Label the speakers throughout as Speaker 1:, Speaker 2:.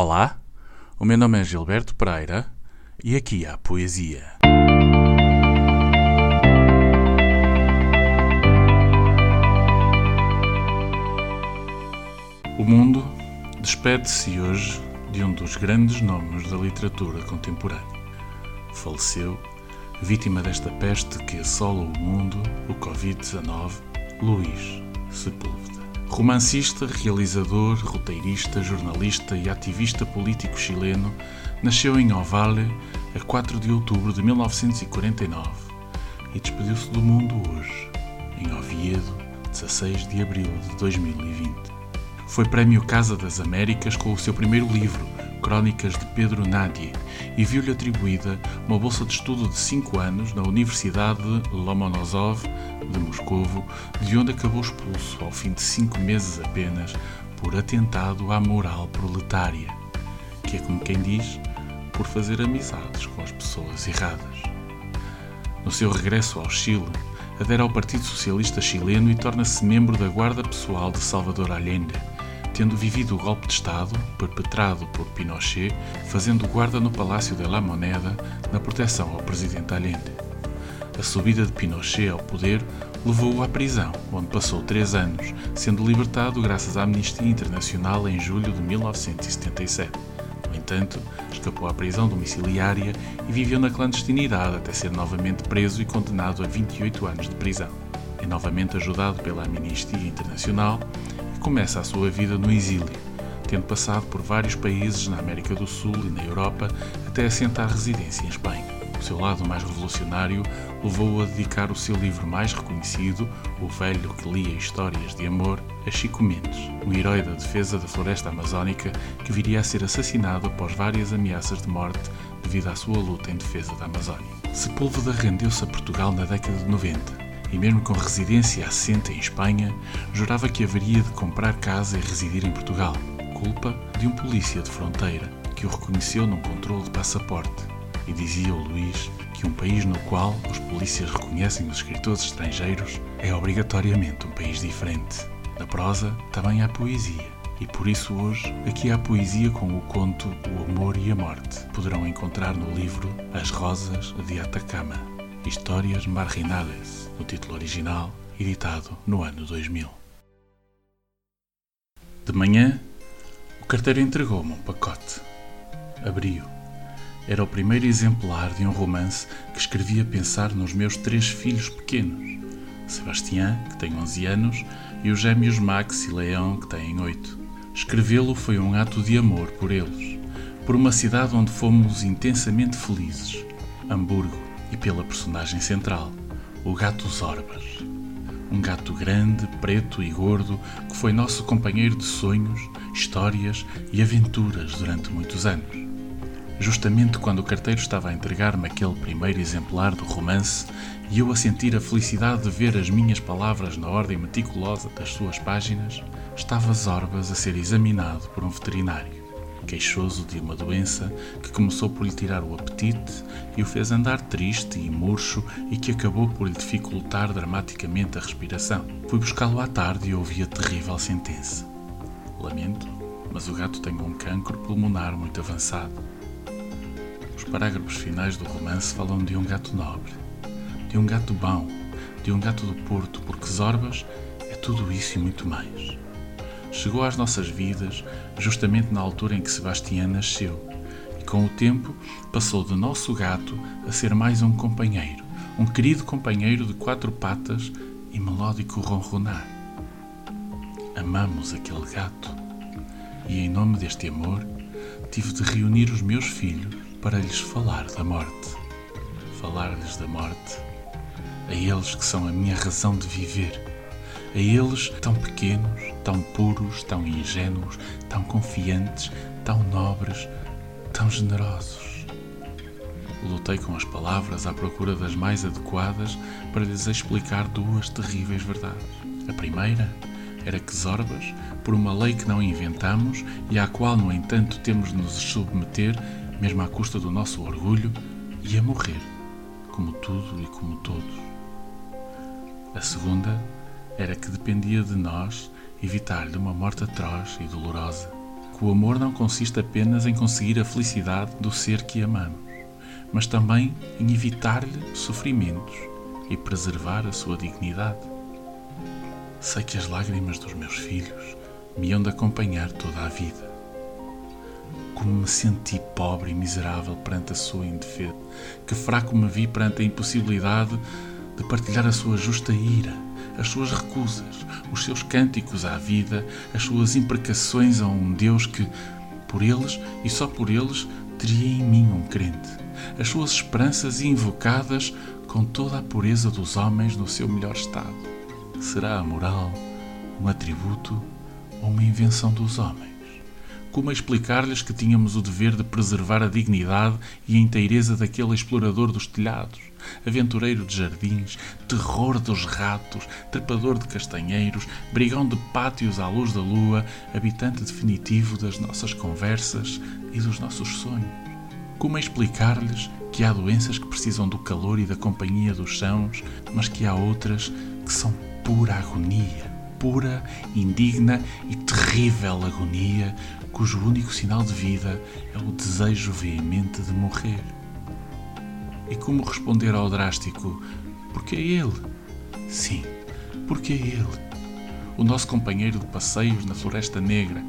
Speaker 1: Olá, o meu nome é Gilberto Pereira e aqui há poesia. O mundo despede-se hoje de um dos grandes nomes da literatura contemporânea. Faleceu, vítima desta peste que assola o mundo, o Covid-19, Luís Sepúlveda. Romancista, realizador, roteirista, jornalista e ativista político chileno, nasceu em Ovale a 4 de outubro de 1949 e despediu-se do mundo hoje, em Oviedo, 16 de abril de 2020. Foi Prémio Casa das Américas com o seu primeiro livro, Crónicas de Pedro Nadie, e viu-lhe atribuída uma bolsa de estudo de 5 anos na Universidade Lomonosov de Moscovo, de onde acabou expulso ao fim de 5 meses apenas por atentado à moral proletária, que é como quem diz, por fazer amizades com as pessoas erradas. No seu regresso ao Chile, adere ao Partido Socialista Chileno e torna-se membro da Guarda Pessoal de Salvador Allende, tendo vivido o golpe de Estado, perpetrado por Pinochet, fazendo guarda no Palácio de la Moneda na proteção ao presidente Allende. A subida de Pinochet ao poder levou-o à prisão, onde passou três anos, sendo libertado graças à Amnistia Internacional em julho de 1977. No entanto, escapou à prisão domiciliária e viveu na clandestinidade até ser novamente preso e condenado a 28 anos de prisão. É novamente ajudado pela Amnistia Internacional começa a sua vida no exílio, tendo passado por vários países na América do Sul e na Europa até assentar residência em Espanha. O seu lado mais revolucionário levou-o a dedicar o seu livro mais reconhecido, O Velho que Lia Histórias de Amor, a Chico Mendes, um herói da defesa da floresta amazónica que viria a ser assassinado após várias ameaças de morte devido à sua luta em defesa da Amazónia. Sepúlveda rendeu-se a Portugal na década de 90 e mesmo com residência assente em Espanha, jurava que haveria de comprar casa e residir em Portugal, culpa de um polícia de fronteira que o reconheceu num controle de passaporte. E dizia o Luís que um país no qual os polícias reconhecem os escritores estrangeiros é obrigatoriamente um país diferente. Na prosa também há poesia. E por isso hoje aqui há poesia com o conto O Amor e a Morte. Poderão encontrar no livro As Rosas de Atacama. Histórias Marginales, no título original, editado no ano 2000. De manhã, o carteiro entregou-me um pacote. Abri-o. Era o primeiro exemplar de um romance que escrevi a pensar nos meus três filhos pequenos, Sebastião, que tem 11 anos, e os gêmeos Max e Leão, que têm 8. Escrevê-lo foi um ato de amor por eles, por uma cidade onde fomos intensamente felizes, Hamburgo e pela personagem central, o gato Zorbas. Um gato grande, preto e gordo que foi nosso companheiro de sonhos, histórias e aventuras durante muitos anos. Justamente quando o carteiro estava a entregar-me aquele primeiro exemplar do romance e eu a sentir a felicidade de ver as minhas palavras na ordem meticulosa das suas páginas, estava Zorbas a ser examinado por um veterinário queixoso de uma doença que começou por lhe tirar o apetite e o fez andar triste e murcho e que acabou por lhe dificultar dramaticamente a respiração. Fui buscá-lo à tarde e ouvi a terrível sentença. Lamento, mas o gato tem um cancro pulmonar muito avançado. Os parágrafos finais do romance falam de um gato nobre, de um gato bom, de um gato do Porto, porque Zorbas é tudo isso e muito mais chegou às nossas vidas justamente na altura em que Sebastião nasceu, e com o tempo passou de nosso gato a ser mais um companheiro, um querido companheiro de quatro patas e melódico ronronar. Amamos aquele gato, e em nome deste amor tive de reunir os meus filhos para lhes falar da morte. Falar-lhes da morte, a eles que são a minha razão de viver a eles tão pequenos, tão puros, tão ingênuos, tão confiantes, tão nobres, tão generosos. Lutei com as palavras à procura das mais adequadas para lhes explicar duas terríveis verdades. A primeira era que Zorbas, por uma lei que não inventamos e à qual, no entanto, temos de nos submeter, mesmo à custa do nosso orgulho, ia morrer, como tudo e como todos. A segunda era que dependia de nós evitar-lhe uma morte atroz e dolorosa, que o amor não consiste apenas em conseguir a felicidade do ser que amamos, mas também em evitar-lhe sofrimentos e preservar a sua dignidade. Sei que as lágrimas dos meus filhos me hão de acompanhar toda a vida. Como me senti pobre e miserável perante a sua indefesa, que fraco me vi perante a impossibilidade de partilhar a sua justa ira, as suas recusas, os seus cânticos à vida, as suas imprecações a um Deus que, por eles e só por eles, teria em mim um crente, as suas esperanças invocadas com toda a pureza dos homens no seu melhor estado. Será a moral um atributo ou uma invenção dos homens? Como explicar-lhes que tínhamos o dever de preservar a dignidade e a inteireza daquele explorador dos telhados, aventureiro de jardins, terror dos ratos, trepador de castanheiros, brigão de pátios à luz da lua, habitante definitivo das nossas conversas e dos nossos sonhos? Como explicar-lhes que há doenças que precisam do calor e da companhia dos sãos, mas que há outras que são pura agonia? Pura, indigna e terrível agonia, cujo único sinal de vida é o desejo veemente de morrer. E como responder ao drástico: porque é ele? Sim, porque é ele. O nosso companheiro de passeios na Floresta Negra.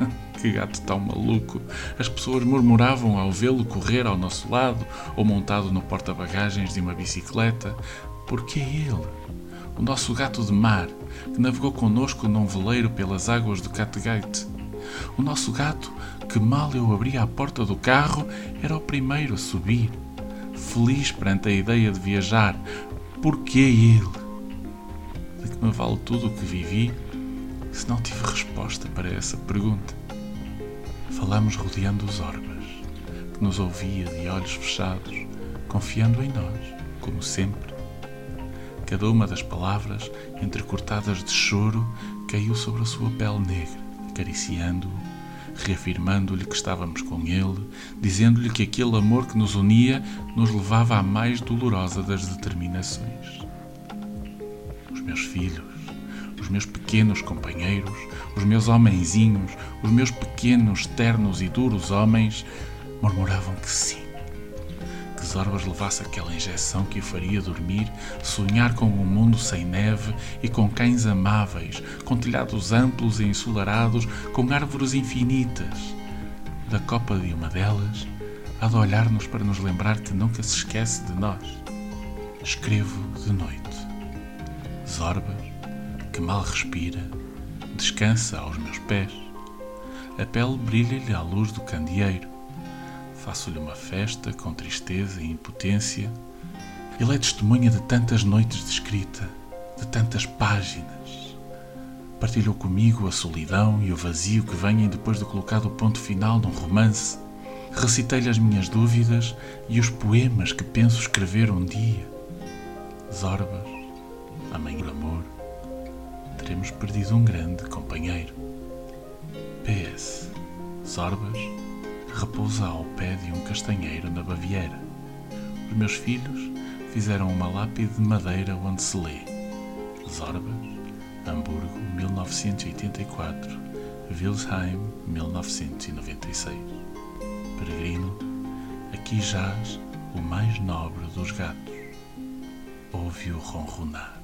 Speaker 1: que gato tão maluco! As pessoas murmuravam ao vê-lo correr ao nosso lado ou montado no porta-bagagens de uma bicicleta. Porque é ele o nosso gato de mar, que navegou conosco num veleiro pelas águas do Cattegat. O nosso gato, que mal eu abria a porta do carro, era o primeiro a subir, feliz perante a ideia de viajar. Porquê ele? De que me vale tudo o que vivi se não tive resposta para essa pergunta? Falamos rodeando os orbas, que nos ouvia de olhos fechados, confiando em nós, como sempre Cada uma das palavras, entrecortadas de choro, caiu sobre a sua pele negra, acariciando-o, reafirmando-lhe que estávamos com ele, dizendo-lhe que aquele amor que nos unia nos levava à mais dolorosa das determinações. Os meus filhos, os meus pequenos companheiros, os meus homenzinhos, os meus pequenos, ternos e duros homens, murmuravam que sim que Zorbas levasse aquela injeção que o faria dormir, sonhar com um mundo sem neve e com cães amáveis, com telhados amplos e ensolarados, com árvores infinitas. Da copa de uma delas, há de olhar-nos para nos lembrar que nunca se esquece de nós. Escrevo de noite. Zorbas, que mal respira, descansa aos meus pés. A pele brilha-lhe à luz do candeeiro Faço-lhe uma festa com tristeza e impotência. Ele é testemunha de tantas noites de escrita, de tantas páginas. Partilhou comigo a solidão e o vazio que vêm depois de colocado o ponto final num romance. Recitei-lhe as minhas dúvidas e os poemas que penso escrever um dia. Zorbas, amém do amor, teremos perdido um grande companheiro. PS. Zorbas, repousa ao pé de um castanheiro na Baviera. Os meus filhos fizeram uma lápide de madeira onde se lê Zorbas, Hamburgo, 1984, Wilsheim, 1996. Peregrino, aqui jaz o mais nobre dos gatos. Ouve-o ronronar.